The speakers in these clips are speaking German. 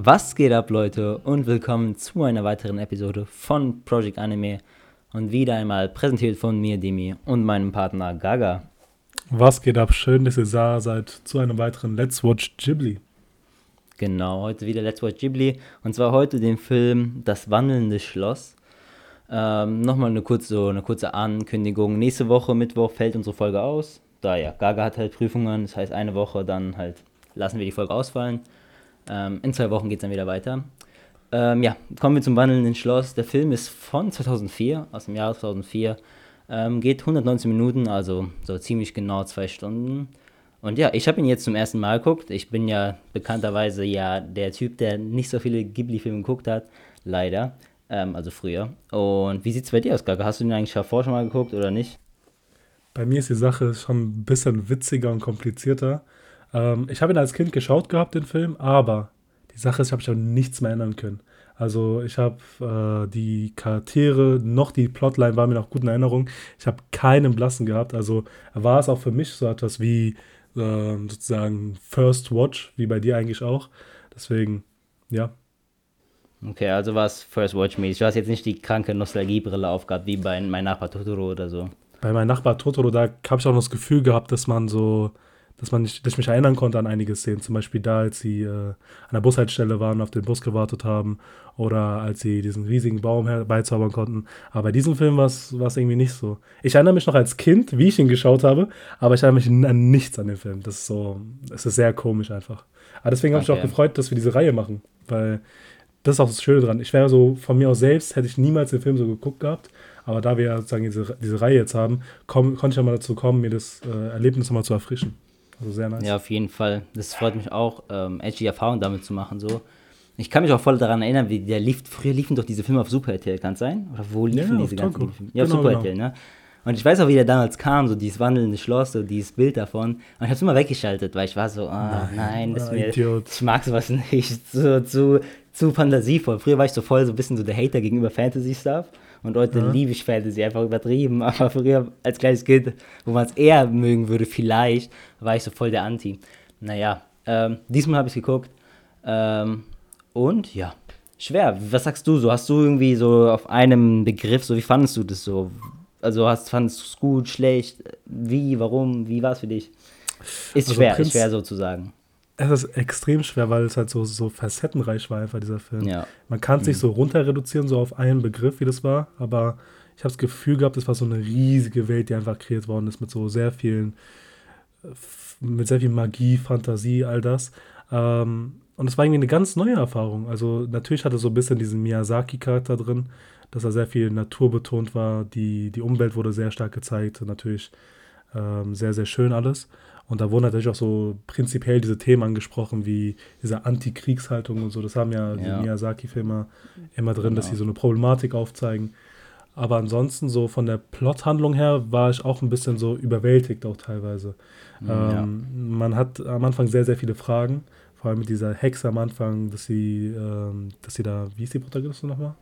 Was geht ab, Leute, und willkommen zu einer weiteren Episode von Project Anime und wieder einmal präsentiert von mir, Demi, und meinem Partner Gaga. Was geht ab? Schön, dass ihr da seid zu einem weiteren Let's Watch Ghibli. Genau, heute wieder Let's Watch Ghibli und zwar heute den Film Das wandelnde Schloss. Ähm, Nochmal eine kurze, so eine kurze Ankündigung. Nächste Woche, Mittwoch, fällt unsere Folge aus. Da ja, Gaga hat halt Prüfungen, das heißt eine Woche, dann halt lassen wir die Folge ausfallen. Ähm, in zwei Wochen geht es dann wieder weiter. Ähm, ja, kommen wir zum wandelnden Schloss. Der Film ist von 2004, aus dem Jahr 2004. Ähm, geht 119 Minuten, also so ziemlich genau zwei Stunden. Und ja, ich habe ihn jetzt zum ersten Mal geguckt. Ich bin ja bekannterweise ja der Typ, der nicht so viele Ghibli-Filme geguckt hat. Leider. Ähm, also früher. Und wie sieht es bei dir aus, Gaga? Hast du den eigentlich davor schon mal geguckt oder nicht? Bei mir ist die Sache schon ein bisschen witziger und komplizierter. Ähm, ich habe ihn als Kind geschaut gehabt, den Film, aber die Sache ist, ich habe mich an nichts mehr erinnern können. Also ich habe äh, die Charaktere, noch die Plotline war mir noch gut in Erinnerung. Ich habe keinen Blassen gehabt. Also war es auch für mich so etwas wie äh, sozusagen First Watch, wie bei dir eigentlich auch. Deswegen, ja. Okay, also war es First Watch-mäßig. Du hast jetzt nicht die kranke Nostalgiebrille aufgehabt, wie bei Mein Nachbar Totoro oder so. Bei Mein Nachbar Totoro, da habe ich auch noch das Gefühl gehabt, dass man so dass man nicht, dass ich mich erinnern konnte an einige Szenen. Zum Beispiel da, als sie äh, an der Bushaltestelle waren, auf den Bus gewartet haben oder als sie diesen riesigen Baum herbeizaubern konnten. Aber bei diesem Film war es irgendwie nicht so. Ich erinnere mich noch als Kind, wie ich ihn geschaut habe, aber ich erinnere mich an nichts an den Film. Das ist so, es ist sehr komisch einfach. Aber deswegen habe ich auch gefreut, dass wir diese Reihe machen, weil das ist auch das Schöne dran. Ich wäre so, von mir aus selbst, hätte ich niemals den Film so geguckt gehabt. Aber da wir sozusagen diese, diese Reihe jetzt haben, komm, konnte ich ja mal dazu kommen, mir das äh, Erlebnis nochmal zu erfrischen. Also sehr nice. Ja, auf jeden Fall. Das freut mich auch, ähm, edgy Erfahrungen damit zu machen. So. Ich kann mich auch voll daran erinnern, wie der lief, früher liefen doch diese Filme auf Super RTL, kann es sein? Oder wo liefen ja, diese ganzen Filme? Ja, auf genau, Super genau. RTL, ne? Und ich weiß auch, wie der damals kam, so dieses wandelnde Schloss, so dieses Bild davon. Und ich habe es immer weggeschaltet, weil ich war so, oh, nein, nein das mir, ich mag sowas nicht, so zu, zu fantasievoll. Früher war ich so voll so ein bisschen so der Hater gegenüber Fantasy-Stuff. Und heute ja. liebe ich Fantasy, einfach übertrieben. Aber früher als kleines Kind, wo man es eher mögen würde, vielleicht, war ich so voll der Anti. Naja, ähm, diesmal habe ich geguckt. Ähm, und ja, schwer. Was sagst du so? Hast du irgendwie so auf einem Begriff, so wie fandest du das so? Also hast, fandest du es gut, schlecht? Wie, warum? Wie war es für dich? Ist also schwer, ist schwer sozusagen es ist extrem schwer, weil es halt so, so facettenreich war, einfach dieser Film. Ja. Man kann es mhm. nicht so runter reduzieren, so auf einen Begriff, wie das war, aber ich habe das Gefühl gehabt, es war so eine riesige Welt, die einfach kreiert worden ist, mit so sehr vielen, mit sehr viel Magie, Fantasie, all das. Ähm, und es war irgendwie eine ganz neue Erfahrung. Also natürlich hatte so ein bisschen diesen Miyazaki-Charakter drin, dass er sehr viel naturbetont war. Die, die Umwelt wurde sehr stark gezeigt. Natürlich ähm, sehr, sehr schön alles. Und da wurden natürlich auch so prinzipiell diese Themen angesprochen, wie diese Anti-Kriegshaltung und so. Das haben ja, ja. die Miyazaki-Filme immer drin, genau. dass sie so eine Problematik aufzeigen. Aber ansonsten, so von der Plothandlung her, war ich auch ein bisschen so überwältigt, auch teilweise. Mhm, ja. Ähm, man hat am Anfang sehr, sehr viele Fragen. Vor allem mit dieser Hexe am Anfang, dass sie, ähm, dass sie da, wie ist die Protagonistin nochmal?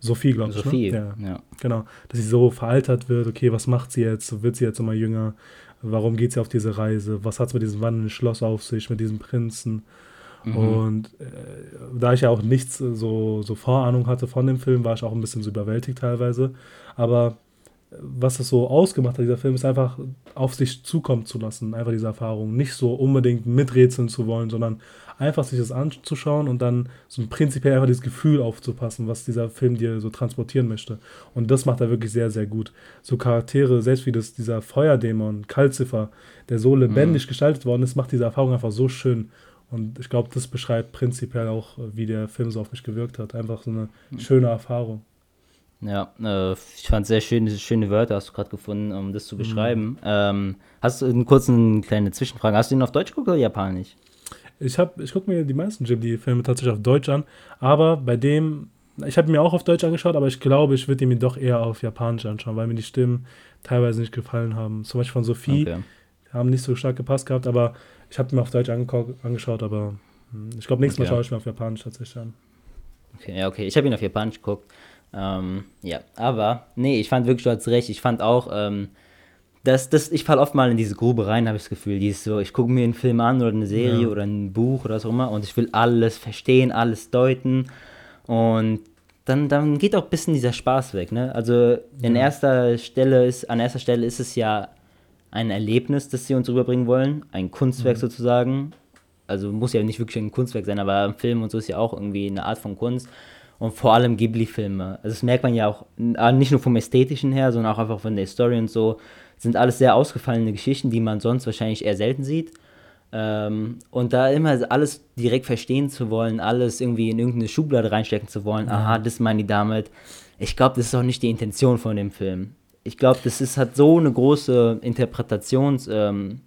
Sophie, glaube ich. Sophie, ne? ja. ja. Genau. Dass sie so veraltert wird, okay, was macht sie jetzt? Wird sie jetzt immer jünger? warum geht sie auf diese Reise, was hat es mit diesem wandelnden Schloss auf sich, mit diesem Prinzen. Mhm. Und äh, da ich ja auch nichts so, so Vorahnung hatte von dem Film, war ich auch ein bisschen so überwältigt teilweise. Aber was es so ausgemacht hat, dieser Film, ist einfach auf sich zukommen zu lassen, einfach diese Erfahrung. Nicht so unbedingt miträtseln zu wollen, sondern einfach sich das anzuschauen und dann so prinzipiell einfach dieses Gefühl aufzupassen, was dieser Film dir so transportieren möchte. Und das macht er wirklich sehr, sehr gut. So Charaktere, selbst wie das, dieser Feuerdämon, Kalziffer, der so lebendig mhm. gestaltet worden ist, macht diese Erfahrung einfach so schön. Und ich glaube, das beschreibt prinzipiell auch, wie der Film so auf mich gewirkt hat. Einfach so eine mhm. schöne Erfahrung. Ja, äh, ich fand sehr schöne, schöne Wörter hast du gerade gefunden, um das zu mhm. beschreiben. Mhm. Ähm, hast du einen kurzen kleine Zwischenfrage? Hast du ihn auf Deutsch geguckt oder Japanisch? Ich, ich gucke mir die meisten Ghibli-Filme tatsächlich auf Deutsch an, aber bei dem, ich habe mir auch auf Deutsch angeschaut, aber ich glaube, ich würde mir doch eher auf Japanisch anschauen, weil mir die Stimmen teilweise nicht gefallen haben. Zum Beispiel von Sophie, okay. haben nicht so stark gepasst gehabt, aber ich habe mir auf Deutsch angeschaut, aber hm, ich glaube, nächstes Mal schaue ich mir auf Japanisch tatsächlich an. Okay, ja, okay. Ich habe ihn auf Japanisch geguckt. Ähm, ja, aber nee, ich fand wirklich, du hast recht. Ich fand auch, ähm, das, das, ich falle oft mal in diese Grube rein, habe ich das Gefühl. Dieses so, ich gucke mir einen Film an oder eine Serie ja. oder ein Buch oder so immer und ich will alles verstehen, alles deuten. Und dann, dann geht auch ein bisschen dieser Spaß weg. Ne? Also in ja. erster Stelle ist, an erster Stelle ist es ja ein Erlebnis, das sie uns rüberbringen wollen, ein Kunstwerk mhm. sozusagen. Also muss ja nicht wirklich ein Kunstwerk sein, aber ein Film und so ist ja auch irgendwie eine Art von Kunst. Und vor allem Ghibli-Filme. Also das merkt man ja auch nicht nur vom Ästhetischen her, sondern auch einfach von der Story und so sind alles sehr ausgefallene Geschichten, die man sonst wahrscheinlich eher selten sieht. Ähm, und da immer alles direkt verstehen zu wollen, alles irgendwie in irgendeine Schublade reinstecken zu wollen, aha, das meine ich damit. Ich glaube, das ist auch nicht die Intention von dem Film. Ich glaube, das ist, hat so eine große Interpretationsweite. Ähm,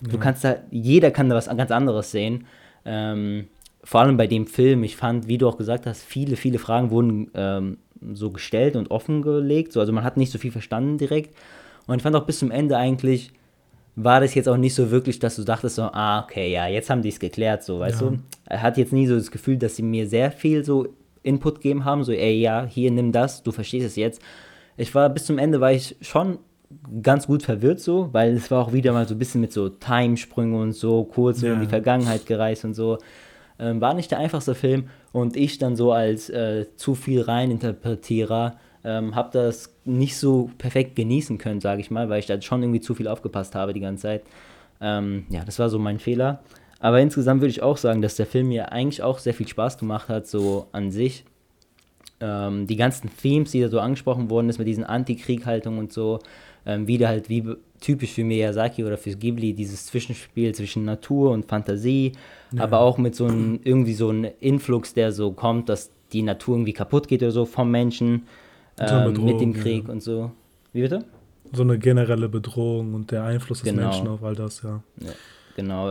du ja. kannst da, jeder kann da was ganz anderes sehen. Ähm, vor allem bei dem Film, ich fand, wie du auch gesagt hast, viele, viele Fragen wurden ähm, so gestellt und offengelegt. So, also man hat nicht so viel verstanden direkt. Und ich fand auch bis zum Ende eigentlich, war das jetzt auch nicht so wirklich, dass du dachtest so, ah, okay, ja, jetzt haben die es geklärt, so, weißt ja. du. Er hat jetzt nie so das Gefühl, dass sie mir sehr viel so Input gegeben haben, so, ey, ja, hier, nimm das, du verstehst es jetzt. Ich war, bis zum Ende war ich schon ganz gut verwirrt so, weil es war auch wieder mal so ein bisschen mit so Timesprüngen und so, kurz ja. in die Vergangenheit gereist und so. Ähm, war nicht der einfachste Film und ich dann so als äh, zu viel Reininterpretierer ähm, habe das nicht so perfekt genießen können, sage ich mal, weil ich da schon irgendwie zu viel aufgepasst habe die ganze Zeit. Ähm, ja, das war so mein Fehler. Aber insgesamt würde ich auch sagen, dass der Film mir eigentlich auch sehr viel Spaß gemacht hat, so an sich. Ähm, die ganzen Themes, die da so angesprochen wurden, ist mit diesen Antikrieghaltungen und so, ähm, wieder halt wie typisch für Miyazaki oder für Ghibli, dieses Zwischenspiel zwischen Natur und Fantasie, ja. aber auch mit so einem, irgendwie so einem Influx, der so kommt, dass die Natur irgendwie kaputt geht oder so vom Menschen ähm, mit dem Krieg ja. und so. Wie bitte? So eine generelle Bedrohung und der Einfluss des genau. Menschen auf all das, ja. ja genau.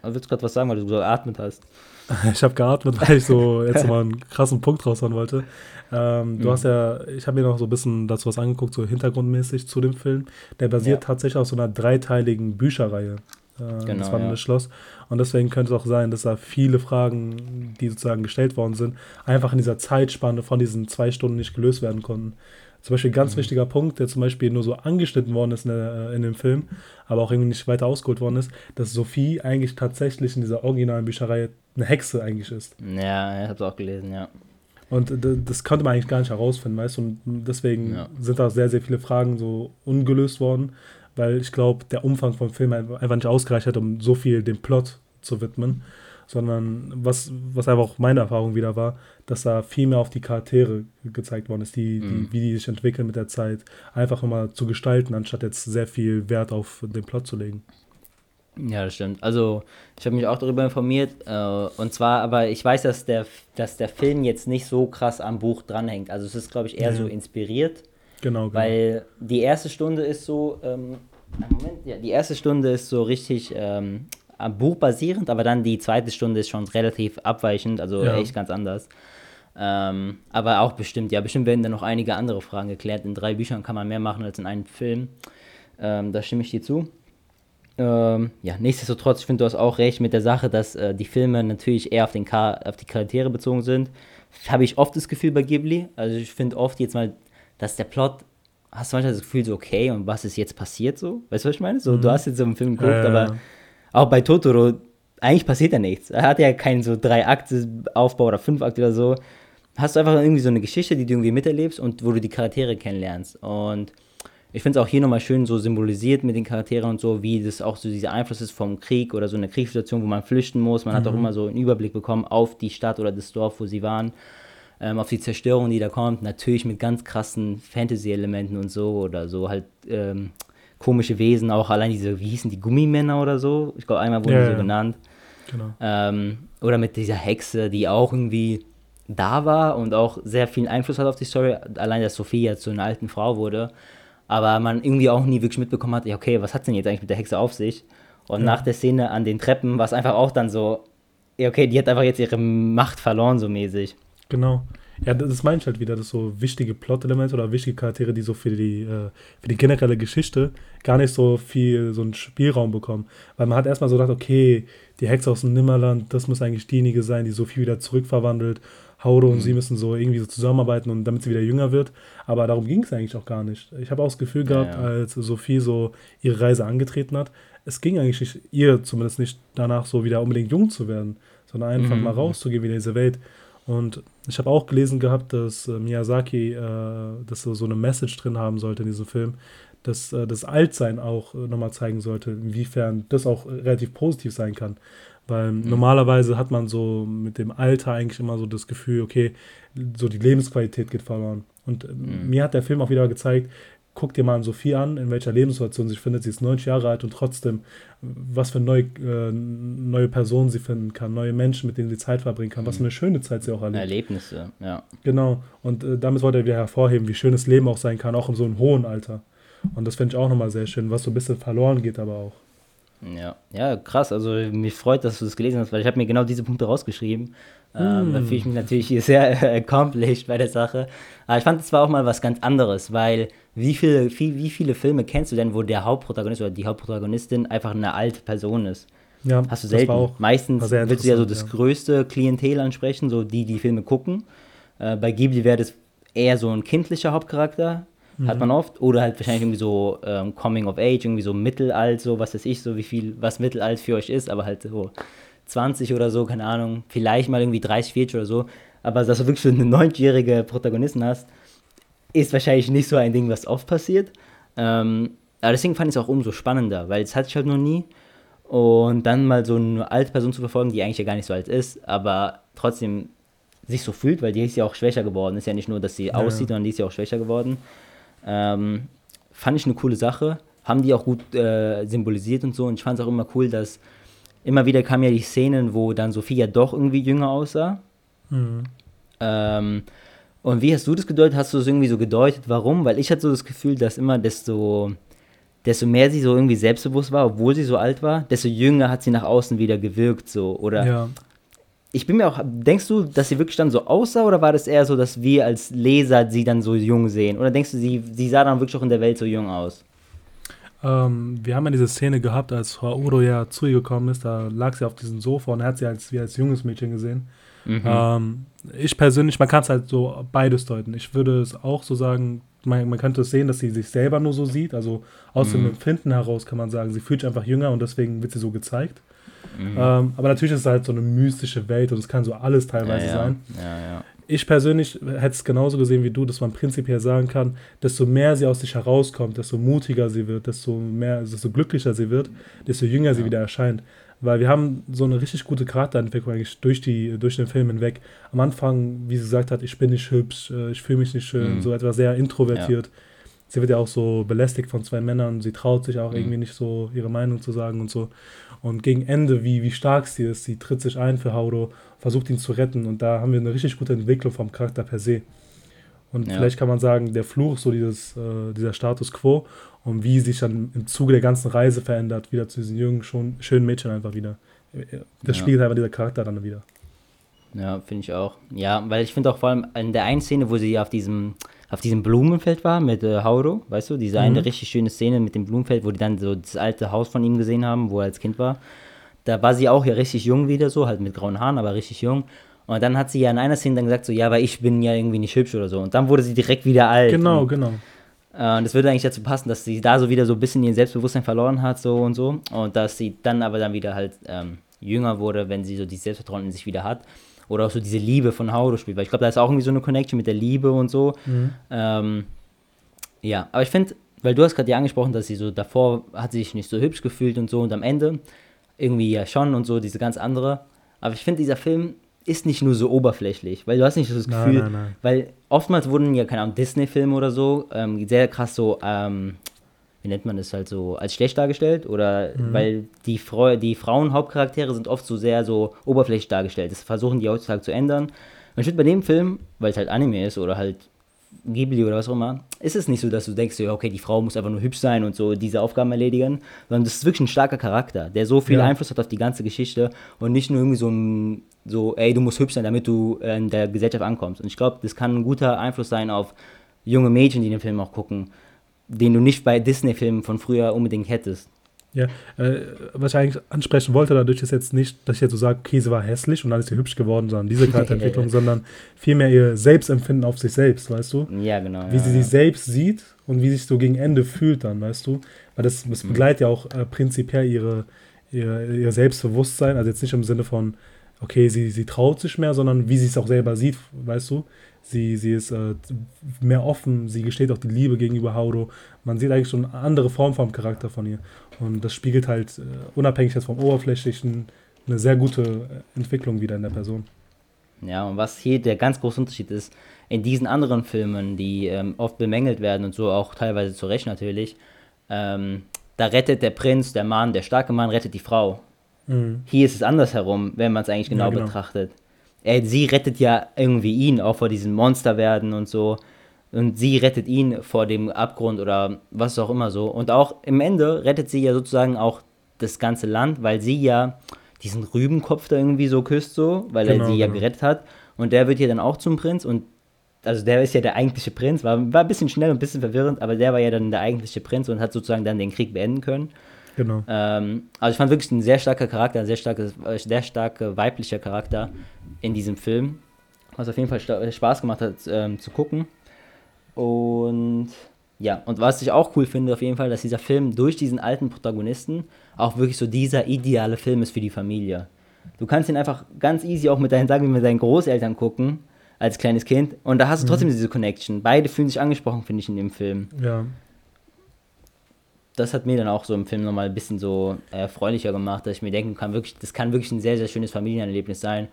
Also willst du gerade was sagen, weil du so geatmet hast? Ich habe geatmet, weil ich so jetzt mal einen krassen Punkt raushauen wollte. Ähm, du mhm. hast ja, ich habe mir noch so ein bisschen dazu was angeguckt, so hintergrundmäßig zu dem Film. Der basiert ja. tatsächlich auf so einer dreiteiligen Bücherreihe. Äh, genau, das war ja. Schloss. Und deswegen könnte es auch sein, dass da viele Fragen, die sozusagen gestellt worden sind, einfach in dieser Zeitspanne von diesen zwei Stunden nicht gelöst werden konnten. Zum Beispiel ein ganz mhm. wichtiger Punkt, der zum Beispiel nur so angeschnitten worden ist in, der, äh, in, dem Film, aber auch irgendwie nicht weiter ausgeholt worden ist, dass Sophie eigentlich tatsächlich in dieser originalen Bücherei eine Hexe eigentlich ist. Ja, ich habe es auch gelesen, ja. Und das konnte man eigentlich gar nicht herausfinden, weißt du? Und deswegen ja. sind da sehr, sehr viele Fragen so ungelöst worden weil ich glaube, der Umfang vom Film einfach nicht ausgereicht hat, um so viel dem Plot zu widmen, sondern was, was einfach auch meine Erfahrung wieder war, dass da viel mehr auf die Charaktere gezeigt worden ist, die, mhm. die, wie die sich entwickeln mit der Zeit, einfach immer zu gestalten, anstatt jetzt sehr viel Wert auf den Plot zu legen. Ja, das stimmt. Also ich habe mich auch darüber informiert. Äh, und zwar, aber ich weiß, dass der, dass der Film jetzt nicht so krass am Buch dranhängt. Also es ist, glaube ich, eher ja. so inspiriert. Genau, genau. Weil die erste Stunde ist so, ähm, Moment, ja, die erste Stunde ist so richtig ähm, am Buch basierend, aber dann die zweite Stunde ist schon relativ abweichend, also ja. echt ganz anders. Ähm, aber auch bestimmt, ja, bestimmt werden dann noch einige andere Fragen geklärt. In drei Büchern kann man mehr machen als in einem Film. Ähm, da stimme ich dir zu. Ähm, ja, nichtsdestotrotz, ich finde, du hast auch recht mit der Sache, dass äh, die Filme natürlich eher auf, den Char auf die Charaktere bezogen sind. Habe ich oft das Gefühl bei Ghibli. Also ich finde oft jetzt mal dass der Plot, hast du manchmal das Gefühl so, okay, und was ist jetzt passiert so? Weißt du, was ich meine? So, mhm. du hast jetzt so einen Film geguckt, äh, aber auch bei Totoro, eigentlich passiert ja nichts. Er hat ja keinen so drei Akte Aufbau oder fünf Akte oder so. Hast du einfach irgendwie so eine Geschichte, die du irgendwie miterlebst und wo du die Charaktere kennenlernst. Und ich finde es auch hier nochmal schön so symbolisiert mit den Charakteren und so, wie das auch so dieser Einfluss ist vom Krieg oder so eine Kriegssituation, wo man flüchten muss. Man mhm. hat auch mhm. immer so einen Überblick bekommen auf die Stadt oder das Dorf, wo sie waren ähm, auf die Zerstörung, die da kommt. Natürlich mit ganz krassen Fantasy-Elementen und so oder so halt ähm, komische Wesen, auch allein diese, wie hießen die, Gummimänner oder so? Ich glaube, einmal wurden ja, die so genannt. Genau. Ähm, oder mit dieser Hexe, die auch irgendwie da war und auch sehr viel Einfluss hat auf die Story. Allein, dass Sophie jetzt so eine alten Frau wurde. Aber man irgendwie auch nie wirklich mitbekommen hat, ja, okay, was hat denn jetzt eigentlich mit der Hexe auf sich? Und ja. nach der Szene an den Treppen war es einfach auch dann so, ja, okay, die hat einfach jetzt ihre Macht verloren, so mäßig. Genau. Ja, das meine ich halt wieder, dass so wichtige Plot-Elemente oder wichtige Charaktere, die so für die, äh, für die generelle Geschichte gar nicht so viel so einen Spielraum bekommen. Weil man hat erstmal so gedacht, okay, die Hexe aus dem Nimmerland, das muss eigentlich diejenige sein, die Sophie wieder zurückverwandelt. Hauro und mhm. sie müssen so irgendwie so zusammenarbeiten und damit sie wieder jünger wird. Aber darum ging es eigentlich auch gar nicht. Ich habe auch das Gefühl gehabt, ja, ja. als Sophie so ihre Reise angetreten hat, es ging eigentlich nicht, ihr zumindest nicht danach so wieder unbedingt jung zu werden, sondern einfach mhm. mal rauszugehen wieder in diese Welt. Und ich habe auch gelesen gehabt, dass äh, Miyazaki äh, das so, so eine Message drin haben sollte in diesem Film, dass äh, das Altsein auch äh, nochmal zeigen sollte, inwiefern das auch relativ positiv sein kann. Weil mhm. normalerweise hat man so mit dem Alter eigentlich immer so das Gefühl, okay, so die Lebensqualität geht verloren. Und äh, mhm. mir hat der Film auch wieder gezeigt, guck dir mal an Sophie an, in welcher Lebenssituation sie sich findet. Sie ist 90 Jahre alt und trotzdem, was für neue, äh, neue Personen sie finden kann, neue Menschen, mit denen sie Zeit verbringen kann, was für eine schöne Zeit sie auch erlebt. Erlebnisse, ja. Genau. Und äh, damit wollte er wieder hervorheben, wie schön das Leben auch sein kann, auch in so einem hohen Alter. Und das finde ich auch nochmal sehr schön, was so ein bisschen verloren geht, aber auch. Ja, ja, krass. Also mich freut, dass du das gelesen hast, weil ich habe mir genau diese Punkte rausgeschrieben. Ähm, Da fühle ich mich natürlich sehr äh, accomplished bei der Sache. Aber ich fand es war auch mal was ganz anderes, weil wie viele, wie, wie viele Filme kennst du denn, wo der Hauptprotagonist oder die Hauptprotagonistin einfach eine alte Person ist? Ja, Hast du selten. Meistens willst du ja so das ja. größte Klientel ansprechen, so die, die Filme gucken. Äh, bei Ghibli wäre das eher so ein kindlicher Hauptcharakter, mhm. hat man oft. Oder halt wahrscheinlich irgendwie so ähm, Coming of Age, irgendwie so Mittelalt, so was weiß ich, so wie viel, was Mittelalt für euch ist, aber halt so 20 oder so, keine Ahnung, vielleicht mal irgendwie 30, 40 oder so. Aber dass du wirklich so eine 90-jährige Protagonistin hast, ist wahrscheinlich nicht so ein Ding, was oft passiert. Ähm, aber deswegen fand ich es auch umso spannender, weil es hatte ich halt noch nie. Und dann mal so eine alte Person zu verfolgen, die eigentlich ja gar nicht so alt ist, aber trotzdem sich so fühlt, weil die ist ja auch schwächer geworden. Ist ja nicht nur, dass sie ja. aussieht, sondern die ist ja auch schwächer geworden. Ähm, fand ich eine coole Sache. Haben die auch gut äh, symbolisiert und so. Und ich fand es auch immer cool, dass immer wieder kamen ja die Szenen, wo dann Sophia doch irgendwie jünger aussah. Mhm. Ähm, und wie hast du das gedeutet? Hast du es irgendwie so gedeutet? Warum? Weil ich hatte so das Gefühl, dass immer desto, desto mehr sie so irgendwie selbstbewusst war, obwohl sie so alt war, desto jünger hat sie nach außen wieder gewirkt, so. Oder ja. Ich bin mir auch, denkst du, dass sie wirklich dann so aussah oder war das eher so, dass wir als Leser sie dann so jung sehen? Oder denkst du, sie, sie sah dann wirklich auch in der Welt so jung aus? Ähm, wir haben ja diese Szene gehabt, als Frau Uro ja zu ihr gekommen ist, da lag sie auf diesem Sofa und hat sie als, wie als junges Mädchen gesehen. Mhm. Ähm, ich persönlich, man kann es halt so beides deuten. Ich würde es auch so sagen, man, man könnte es sehen, dass sie sich selber nur so sieht. Also aus mhm. dem Empfinden heraus kann man sagen, sie fühlt sich einfach jünger und deswegen wird sie so gezeigt. Mhm. Ähm, aber natürlich ist es halt so eine mystische Welt und es kann so alles teilweise ja, ja. sein. Ja. Ich persönlich hätte es genauso gesehen wie du, dass man prinzipiell sagen kann, desto mehr sie aus sich herauskommt, desto mutiger sie wird, desto mehr, desto glücklicher sie wird, desto jünger sie wieder erscheint. Weil wir haben so eine richtig gute Charakterentwicklung eigentlich durch, die, durch den Film hinweg. Am Anfang, wie sie gesagt hat, ich bin nicht hübsch, äh, ich fühle mich nicht schön, mhm. so etwas sehr introvertiert. Ja. Sie wird ja auch so belästigt von zwei Männern, sie traut sich auch mhm. irgendwie nicht so ihre Meinung zu sagen und so. Und gegen Ende, wie, wie stark sie ist, sie tritt sich ein für Hauro, versucht ihn zu retten und da haben wir eine richtig gute Entwicklung vom Charakter per se. Und ja. vielleicht kann man sagen, der Fluch, so dieses, äh, dieser Status quo und wie sich dann im Zuge der ganzen Reise verändert, wieder zu diesen jungen, schon, schönen Mädchen einfach wieder. Das ja. spiegelt einfach dieser Charakter dann wieder. Ja, finde ich auch. Ja, weil ich finde auch vor allem in der einen Szene, wo sie auf diesem, auf diesem Blumenfeld war mit äh, Hauro, weißt du, diese mhm. eine richtig schöne Szene mit dem Blumenfeld, wo die dann so das alte Haus von ihm gesehen haben, wo er als Kind war. Da war sie auch ja richtig jung wieder so, halt mit grauen Haaren, aber richtig jung. Und dann hat sie ja in einer Szene dann gesagt, so, ja, weil ich bin ja irgendwie nicht hübsch oder so. Und dann wurde sie direkt wieder alt. Genau, und, genau. Äh, und das würde eigentlich dazu passen, dass sie da so wieder so ein bisschen ihr Selbstbewusstsein verloren hat, so und so. Und dass sie dann aber dann wieder halt ähm, jünger wurde, wenn sie so dieses Selbstvertrauen in sich wieder hat. Oder auch so diese Liebe von Hauro spielt. Weil ich glaube, da ist auch irgendwie so eine Connection mit der Liebe und so. Mhm. Ähm, ja, aber ich finde, weil du hast gerade ja angesprochen, dass sie so davor hat sie sich nicht so hübsch gefühlt und so und am Ende irgendwie ja schon und so, diese ganz andere. Aber ich finde, dieser Film ist nicht nur so oberflächlich, weil du hast nicht so das Gefühl, nein, nein, nein. weil oftmals wurden ja, keine Ahnung, Disney-Filme oder so ähm, sehr krass so, ähm, wie nennt man das halt so, als schlecht dargestellt oder mhm. weil die, Frau, die Frauen-Hauptcharaktere sind oft so sehr so oberflächlich dargestellt. Das versuchen die heutzutage zu ändern. Und ich finde bei dem Film, weil es halt Anime ist oder halt Ghibli oder was auch immer, ist es nicht so, dass du denkst, okay, die Frau muss einfach nur hübsch sein und so diese Aufgaben erledigen, sondern das ist wirklich ein starker Charakter, der so viel ja. Einfluss hat auf die ganze Geschichte und nicht nur irgendwie so ein, so, ey, du musst hübsch sein, damit du in der Gesellschaft ankommst. Und ich glaube, das kann ein guter Einfluss sein auf junge Mädchen, die den Film auch gucken, den du nicht bei Disney-Filmen von früher unbedingt hättest. Ja, äh, was ich eigentlich ansprechen wollte, dadurch ist jetzt nicht, dass ich jetzt so sage, okay, sie war hässlich und dann ist sie hübsch geworden, sondern diese Charakterentwicklung, sondern vielmehr ihr Selbstempfinden auf sich selbst, weißt du? Ja, genau. Wie ja, sie ja. sich selbst sieht und wie sich so gegen Ende fühlt dann, weißt du? Weil das, das mhm. begleitet ja auch äh, prinzipiell ihre, ihr, ihr Selbstbewusstsein, also jetzt nicht im Sinne von, okay, sie, sie traut sich mehr, sondern wie sie es auch selber sieht, weißt du? Sie, sie ist äh, mehr offen, sie gesteht auch die Liebe gegenüber Hauro. Man sieht eigentlich schon eine andere Form vom Charakter von ihr. Und das spiegelt halt, äh, unabhängig jetzt vom Oberflächlichen, eine sehr gute äh, Entwicklung wieder in der Person. Ja, und was hier der ganz große Unterschied ist, in diesen anderen Filmen, die ähm, oft bemängelt werden und so auch teilweise zu Recht natürlich, ähm, da rettet der Prinz, der Mann, der starke Mann rettet die Frau. Mhm. Hier ist es andersherum, wenn man es eigentlich genau, ja, genau, betrachtet. Er, sie rettet ja irgendwie ihn auch vor diesem Monsterwerden und so. Und sie rettet ihn vor dem Abgrund oder was auch immer so. Und auch im Ende rettet sie ja sozusagen auch das ganze Land, weil sie ja diesen Rübenkopf da irgendwie so küsst, so, weil genau, er sie ja genau. gerettet hat. Und der wird ja dann auch zum Prinz. Und also der ist ja der eigentliche Prinz, war, war ein bisschen schnell und ein bisschen verwirrend, aber der war ja dann der eigentliche Prinz und hat sozusagen dann den Krieg beenden können. Genau. Ähm, also ich fand wirklich ein sehr starker Charakter, ein sehr, starke, äh, sehr starker weiblicher Charakter in diesem Film. Was auf jeden Fall Spaß gemacht hat ähm, zu gucken. Und ja, und was ich auch cool finde, auf jeden Fall, dass dieser Film durch diesen alten Protagonisten auch wirklich so dieser ideale Film ist für die Familie. Du kannst ihn einfach ganz easy auch mit deinen, sagen wir, mit deinen Großeltern gucken, als kleines Kind, und da hast du trotzdem mhm. diese Connection. Beide fühlen sich angesprochen, finde ich, in dem Film. Ja das hat mir dann auch so im Film nochmal ein bisschen so erfreulicher äh, gemacht, dass ich mir denken kann, wirklich, das kann wirklich ein sehr, sehr schönes Familienerlebnis sein,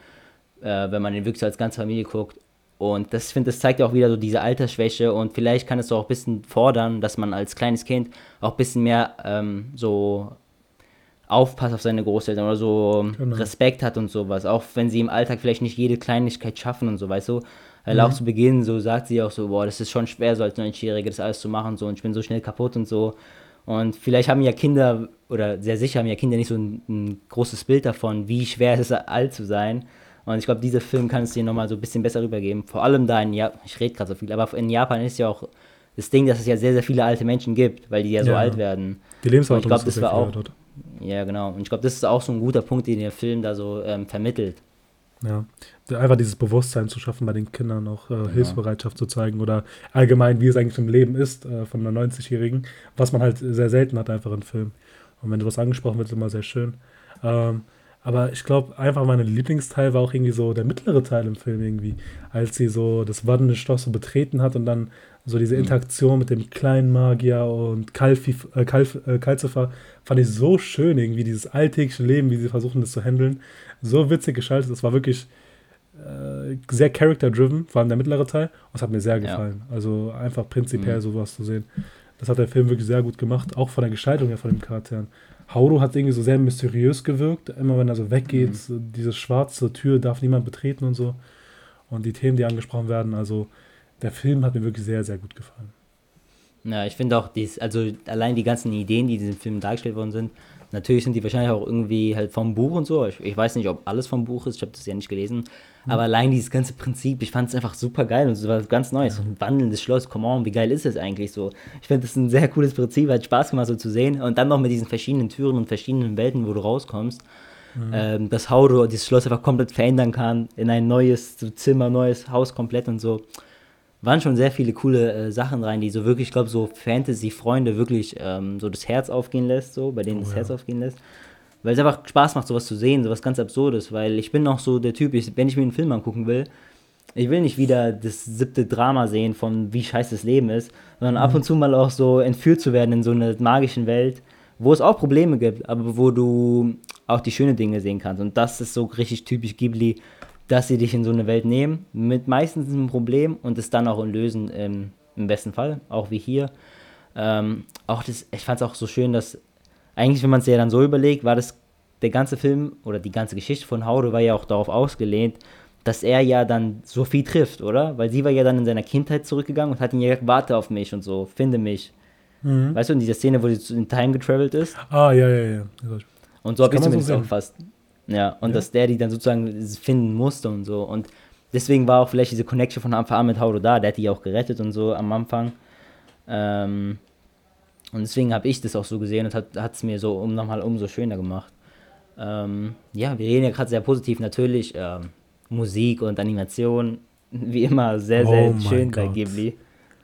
äh, wenn man den wirklich so als ganze Familie guckt. Und das finde das zeigt ja auch wieder so diese Altersschwäche und vielleicht kann es auch ein bisschen fordern, dass man als kleines Kind auch ein bisschen mehr ähm, so aufpasst auf seine Großeltern oder so genau. Respekt hat und sowas. Auch wenn sie im Alltag vielleicht nicht jede Kleinigkeit schaffen und so, weißt du. Weil mhm. auch zu Beginn so sagt sie auch so, boah, das ist schon schwer, so als 90-Jährige das alles zu machen so und ich bin so schnell kaputt und so. Und vielleicht haben ja Kinder, oder sehr sicher haben ja Kinder nicht so ein, ein großes Bild davon, wie schwer es ist, alt zu sein. Und ich glaube, dieser Film kann es dir nochmal so ein bisschen besser rübergeben. Vor allem da in Japan, ich rede gerade so viel, aber in Japan ist ja auch das Ding, dass es ja sehr, sehr viele alte Menschen gibt, weil die ja so alt werden. Die Lebenserwartung glaube, das war auch. Dort. Ja, genau. Und ich glaube, das ist auch so ein guter Punkt, den der Film da so ähm, vermittelt. Ja, einfach dieses Bewusstsein zu schaffen bei den Kindern, auch äh, ja. Hilfsbereitschaft zu zeigen oder allgemein, wie es eigentlich im Leben ist äh, von einer 90-Jährigen, was man halt sehr selten hat einfach in Filmen. Und wenn du was angesprochen wird, ist immer sehr schön. Ähm, aber ich glaube, einfach mein Lieblingsteil war auch irgendwie so der mittlere Teil im Film irgendwie, als sie so das wandelnde Schloss so betreten hat und dann so diese mhm. Interaktion mit dem kleinen Magier und Kalfi, äh, Kalf, äh, Kalzifer fand ich so schön irgendwie, dieses alltägliche Leben, wie sie versuchen das zu handeln so witzig geschaltet. Das war wirklich äh, sehr character-driven, vor allem der mittlere Teil. Und es hat mir sehr gefallen. Ja. Also einfach prinzipiell mhm. sowas zu sehen. Das hat der Film wirklich sehr gut gemacht, auch von der Gestaltung her von den Charakteren. Hauro hat irgendwie so sehr mysteriös gewirkt. Immer wenn er so weggeht, mhm. diese schwarze Tür darf niemand betreten und so. Und die Themen, die angesprochen werden, also der Film hat mir wirklich sehr, sehr gut gefallen. Ja, ich finde auch, dies, also allein die ganzen Ideen, die in diesem Film dargestellt worden sind, Natürlich sind die wahrscheinlich auch irgendwie halt vom Buch und so. Ich, ich weiß nicht, ob alles vom Buch ist, ich habe das ja nicht gelesen. Mhm. Aber allein dieses ganze Prinzip, ich fand es einfach super geil und es war ganz neu. Ja. So ein wandelndes Schloss, come on, wie geil ist das eigentlich so? Ich finde das ein sehr cooles Prinzip, hat Spaß gemacht so zu sehen. Und dann noch mit diesen verschiedenen Türen und verschiedenen Welten, wo du rauskommst. Mhm. Ähm, dass Hauro dieses Schloss einfach komplett verändern kann in ein neues Zimmer, neues Haus komplett und so waren schon sehr viele coole äh, Sachen rein, die so wirklich, ich glaube, so Fantasy-Freunde wirklich ähm, so das Herz aufgehen lässt, so, bei denen oh, das ja. Herz aufgehen lässt. Weil es einfach Spaß macht, sowas zu sehen, sowas ganz Absurdes, weil ich bin auch so der Typ, ich, wenn ich mir einen Film angucken will, ich will nicht wieder das siebte Drama sehen von wie scheiße das Leben ist, sondern mhm. ab und zu mal auch so entführt zu werden in so einer magischen Welt, wo es auch Probleme gibt, aber wo du auch die schönen Dinge sehen kannst. Und das ist so richtig typisch Ghibli, dass sie dich in so eine Welt nehmen, mit meistens einem Problem und es dann auch lösen, im, im besten Fall, auch wie hier. Ähm, auch das, ich fand es auch so schön, dass eigentlich, wenn man es ja dann so überlegt, war das der ganze Film oder die ganze Geschichte von Haude war ja auch darauf ausgelehnt, dass er ja dann Sophie trifft, oder? Weil sie war ja dann in seiner Kindheit zurückgegangen und hat ihn ja gesagt, warte auf mich und so, finde mich. Mhm. Weißt du, in dieser Szene, wo sie in Time getravelt ist? Ah, ja, ja, ja. Und so habe ich zumindest so auch fast ja, und ja. dass der die dann sozusagen finden musste und so. Und deswegen war auch vielleicht diese Connection von Anfang an mit Hauro da. Der hat die auch gerettet und so am Anfang. Ähm, und deswegen habe ich das auch so gesehen und hat es mir so um nochmal umso schöner gemacht. Ähm, ja, wir reden ja gerade sehr positiv. Natürlich ähm, Musik und Animation, wie immer, sehr, sehr oh schön bei Ghibli.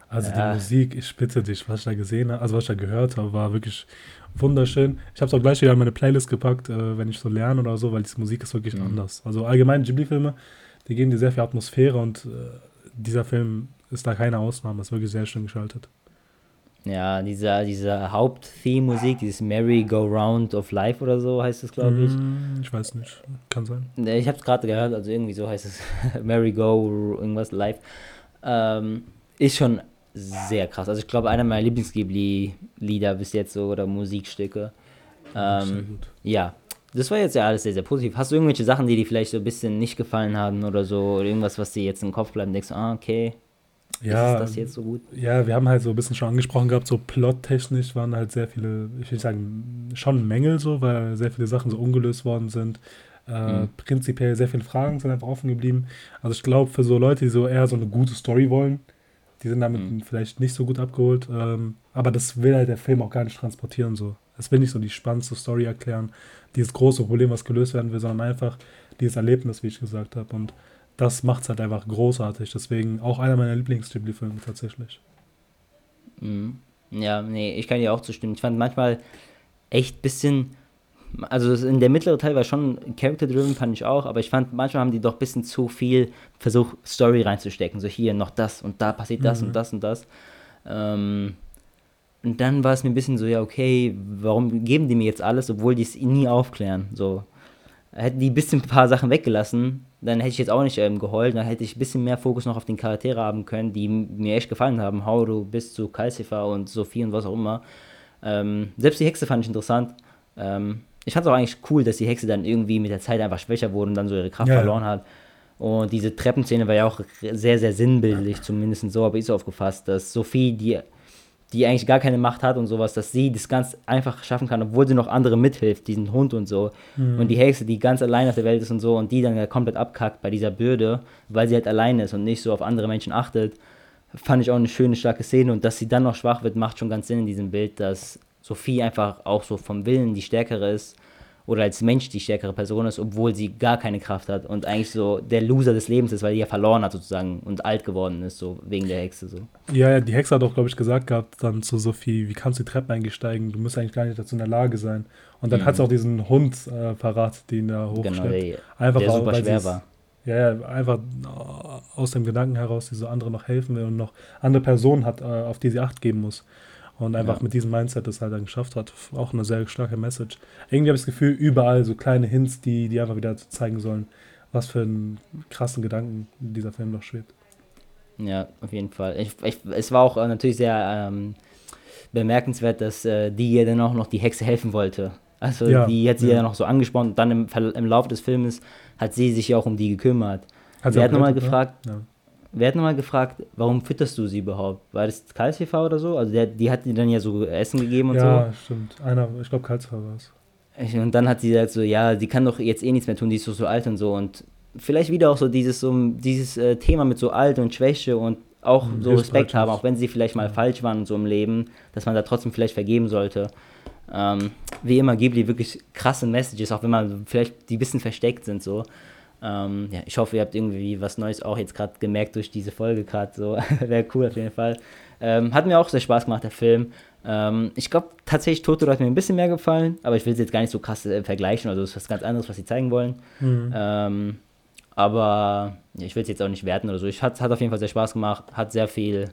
Also die Musik, ich bitte dich, was ich da gesehen habe, also was ich da gehört habe, war wirklich wunderschön. Ich habe es auch gleich wieder in meine Playlist gepackt, äh, wenn ich so lerne oder so, weil die Musik ist wirklich mhm. anders. Also allgemein Ghibli-Filme, die geben dir sehr viel Atmosphäre und äh, dieser Film ist da keine Ausnahme, ist wirklich sehr schön geschaltet. Ja, dieser, diese Haupt-Theme-Musik, dieses Merry-Go-Round of Life oder so heißt es, glaube ich. Mm, ich weiß nicht, kann sein. Ich habe es gerade gehört, also irgendwie so heißt es Merry-Go, irgendwas Live. Ähm, ist schon sehr krass. Also ich glaube, einer meiner Lieblings-Ghibli-Lieder bis jetzt so oder Musikstücke. Ähm, ja, das war jetzt ja alles sehr, sehr positiv. Hast du irgendwelche Sachen, die dir vielleicht so ein bisschen nicht gefallen haben oder so? Oder irgendwas, was dir jetzt im Kopf bleibt und denkst, ah, okay, ja, ist das jetzt so gut? Ja, wir haben halt so ein bisschen schon angesprochen gehabt, so plottechnisch waren halt sehr viele, ich will sagen, schon Mängel so, weil sehr viele Sachen so ungelöst worden sind. Äh, mhm. Prinzipiell sehr viele Fragen sind einfach offen geblieben. Also ich glaube, für so Leute, die so eher so eine gute Story wollen, die sind damit mhm. vielleicht nicht so gut abgeholt. Ähm, aber das will halt der Film auch gar nicht transportieren so. Es will nicht so die spannendste Story erklären, dieses große Problem, was gelöst werden will, sondern einfach dieses Erlebnis, wie ich gesagt habe. Und das macht es halt einfach großartig. Deswegen auch einer meiner Lieblings-Ghibli-Filme tatsächlich. Mhm. Ja, nee, ich kann dir auch zustimmen. Ich fand manchmal echt ein bisschen, also in der mittlere Teil war schon Character-driven, fand ich auch, aber ich fand, manchmal haben die doch ein bisschen zu viel versucht, Story reinzustecken. So hier noch das und da passiert das mhm. und das und das. Ähm, und dann war es mir ein bisschen so, ja, okay, warum geben die mir jetzt alles, obwohl die es nie aufklären? So, hätten die ein bisschen ein paar Sachen weggelassen, dann hätte ich jetzt auch nicht ähm, geheult, dann hätte ich ein bisschen mehr Fokus noch auf den Charaktere haben können, die mir echt gefallen haben. Hauru bis zu Calcifer und Sophie und was auch immer. Ähm, selbst die Hexe fand ich interessant. Ähm, ich fand es auch eigentlich cool, dass die Hexe dann irgendwie mit der Zeit einfach schwächer wurde und dann so ihre Kraft ja, verloren hat. Und diese Treppenszene war ja auch sehr, sehr sinnbildlich, zumindest so habe ich es aufgefasst, dass Sophie, die die eigentlich gar keine Macht hat und sowas, dass sie das ganz einfach schaffen kann, obwohl sie noch andere mithilft, diesen Hund und so. Mhm. Und die Hexe, die ganz allein auf der Welt ist und so und die dann ja komplett abkackt bei dieser Bürde, weil sie halt allein ist und nicht so auf andere Menschen achtet, fand ich auch eine schöne, starke Szene. Und dass sie dann noch schwach wird, macht schon ganz Sinn in diesem Bild, dass Sophie einfach auch so vom Willen die stärkere ist oder als Mensch die stärkere Person ist, obwohl sie gar keine Kraft hat und eigentlich so der Loser des Lebens ist, weil die ja verloren hat sozusagen und alt geworden ist, so wegen der Hexe so. Ja, ja die Hexe hat auch, glaube ich, gesagt gehabt dann zu Sophie, wie kannst du die Treppen eingesteigen? Du musst eigentlich gar nicht dazu in der Lage sein. Und dann mhm. hat sie auch diesen Hund äh, parat, den da hochschleppt. Genau, der, einfach der super schwer war. Ja, ja, einfach aus dem Gedanken heraus, die so andere noch helfen will und noch andere Personen hat, äh, auf die sie Acht geben muss und einfach ja. mit diesem Mindset das halt dann geschafft hat. Auch eine sehr starke Message. Irgendwie habe ich das Gefühl, überall so kleine Hints, die, die einfach wieder zeigen sollen, was für einen krassen Gedanken dieser Film noch schwebt. Ja, auf jeden Fall. Ich, ich, es war auch äh, natürlich sehr ähm, bemerkenswert, dass äh, die ihr dann auch noch die Hexe helfen wollte. Also ja, die hat sie ja. ja noch so angesprochen und dann im, im Laufe des Filmes hat sie sich ja auch um die gekümmert. Hat sie, sie hat nochmal gefragt, ja. Wer hat nochmal gefragt, warum fütterst du sie überhaupt? War das Calcifer oder so? Also der, die hat dir dann ja so Essen gegeben und ja, so. Ja, stimmt. Einer, ich glaube Calcifer war es. Und dann hat sie gesagt so, ja, sie kann doch jetzt eh nichts mehr tun, die ist so, so alt und so. Und vielleicht wieder auch so dieses, so, dieses äh, Thema mit so alt und Schwäche und auch mhm, so Respekt haben, auch wenn sie vielleicht mal ja. falsch waren so im Leben, dass man da trotzdem vielleicht vergeben sollte. Ähm, wie immer Ghibli wirklich krasse Messages, auch wenn man vielleicht die ein bisschen versteckt sind so. Ähm, ja, ich hoffe, ihr habt irgendwie was Neues auch jetzt gerade gemerkt durch diese Folge gerade. So wäre cool auf jeden Fall. Ähm, hat mir auch sehr Spaß gemacht, der Film. Ähm, ich glaube tatsächlich, Totoro hat mir ein bisschen mehr gefallen, aber ich will es jetzt gar nicht so krass äh, vergleichen. Also, das ist was ganz anderes, was sie zeigen wollen. Mhm. Ähm, aber ja, ich will es jetzt auch nicht werten oder so. Ich hat, hat auf jeden Fall sehr Spaß gemacht, hat sehr viel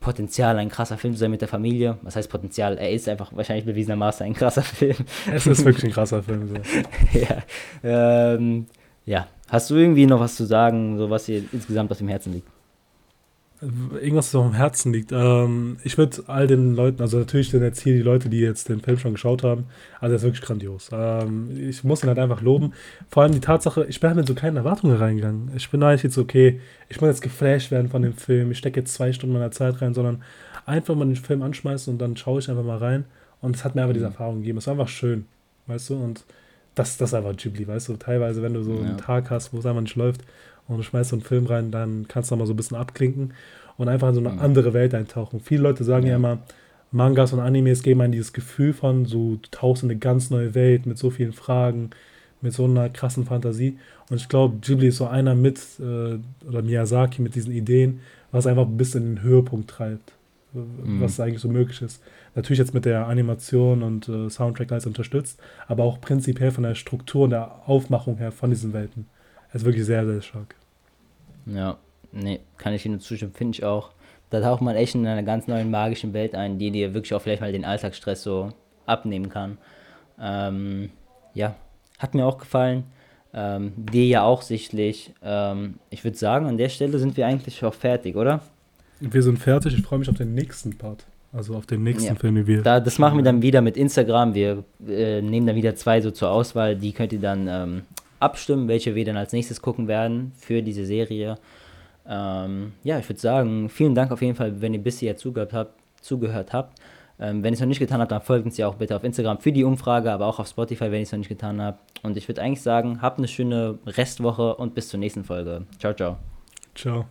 Potenzial, ein krasser Film zu sein mit der Familie. Was heißt Potenzial? Er ist einfach wahrscheinlich bewiesenermaßen ein krasser Film. Es ist wirklich ein krasser Film. So. ja. Ähm, ja, hast du irgendwie noch was zu sagen, so was dir insgesamt auf dem Herzen liegt? Irgendwas, was auf dem Herzen liegt. Ähm, ich würde all den Leuten, also natürlich sind jetzt hier die Leute, die jetzt den Film schon geschaut haben, also er ist wirklich grandios. Ähm, ich muss ihn halt einfach loben. Vor allem die Tatsache, ich bin halt mit so keinen Erwartungen reingegangen. Ich bin eigentlich jetzt okay, ich muss jetzt geflasht werden von dem Film, ich stecke jetzt zwei Stunden meiner Zeit rein, sondern einfach mal den Film anschmeißen und dann schaue ich einfach mal rein. Und es hat mir einfach diese mhm. Erfahrung gegeben. Es war einfach schön, weißt du? Und das, das ist einfach Ghibli, weißt du, teilweise, wenn du so ja. einen Tag hast, wo es einfach nicht läuft und du schmeißt so einen Film rein, dann kannst du mal so ein bisschen abklinken und einfach in so eine mhm. andere Welt eintauchen. Viele Leute sagen ja, ja immer, Mangas und Animes geben einem dieses Gefühl von, so du tauchst in eine ganz neue Welt mit so vielen Fragen, mit so einer krassen Fantasie. Und ich glaube, Ghibli ist so einer mit, äh, oder Miyazaki mit diesen Ideen, was einfach bis in den Höhepunkt treibt, mhm. was eigentlich so möglich ist. Natürlich jetzt mit der Animation und äh, Soundtrack alles unterstützt, aber auch prinzipiell von der Struktur und der Aufmachung her von diesen Welten. Er ist wirklich sehr, sehr stark. Ja, nee, kann ich Ihnen zustimmen, finde ich auch. Da taucht man echt in einer ganz neuen magischen Welt ein, die dir wirklich auch vielleicht mal den Alltagsstress so abnehmen kann. Ähm, ja, hat mir auch gefallen. Ähm, dir ja auch sichtlich. Ähm, ich würde sagen, an der Stelle sind wir eigentlich auch fertig, oder? Wir sind fertig. Ich freue mich auf den nächsten Part. Also auf den nächsten ja. Film, den wir. Da, das machen wir dann wieder mit Instagram. Wir äh, nehmen dann wieder zwei so zur Auswahl. Die könnt ihr dann ähm, abstimmen, welche wir dann als nächstes gucken werden für diese Serie. Ähm, ja, ich würde sagen, vielen Dank auf jeden Fall, wenn ihr bisher zugehört habt. Zugehört habt. Ähm, wenn ihr es noch nicht getan habt, dann folgt uns ja auch bitte auf Instagram für die Umfrage, aber auch auf Spotify, wenn ihr es noch nicht getan habt. Und ich würde eigentlich sagen, habt eine schöne Restwoche und bis zur nächsten Folge. Ciao, ciao. Ciao.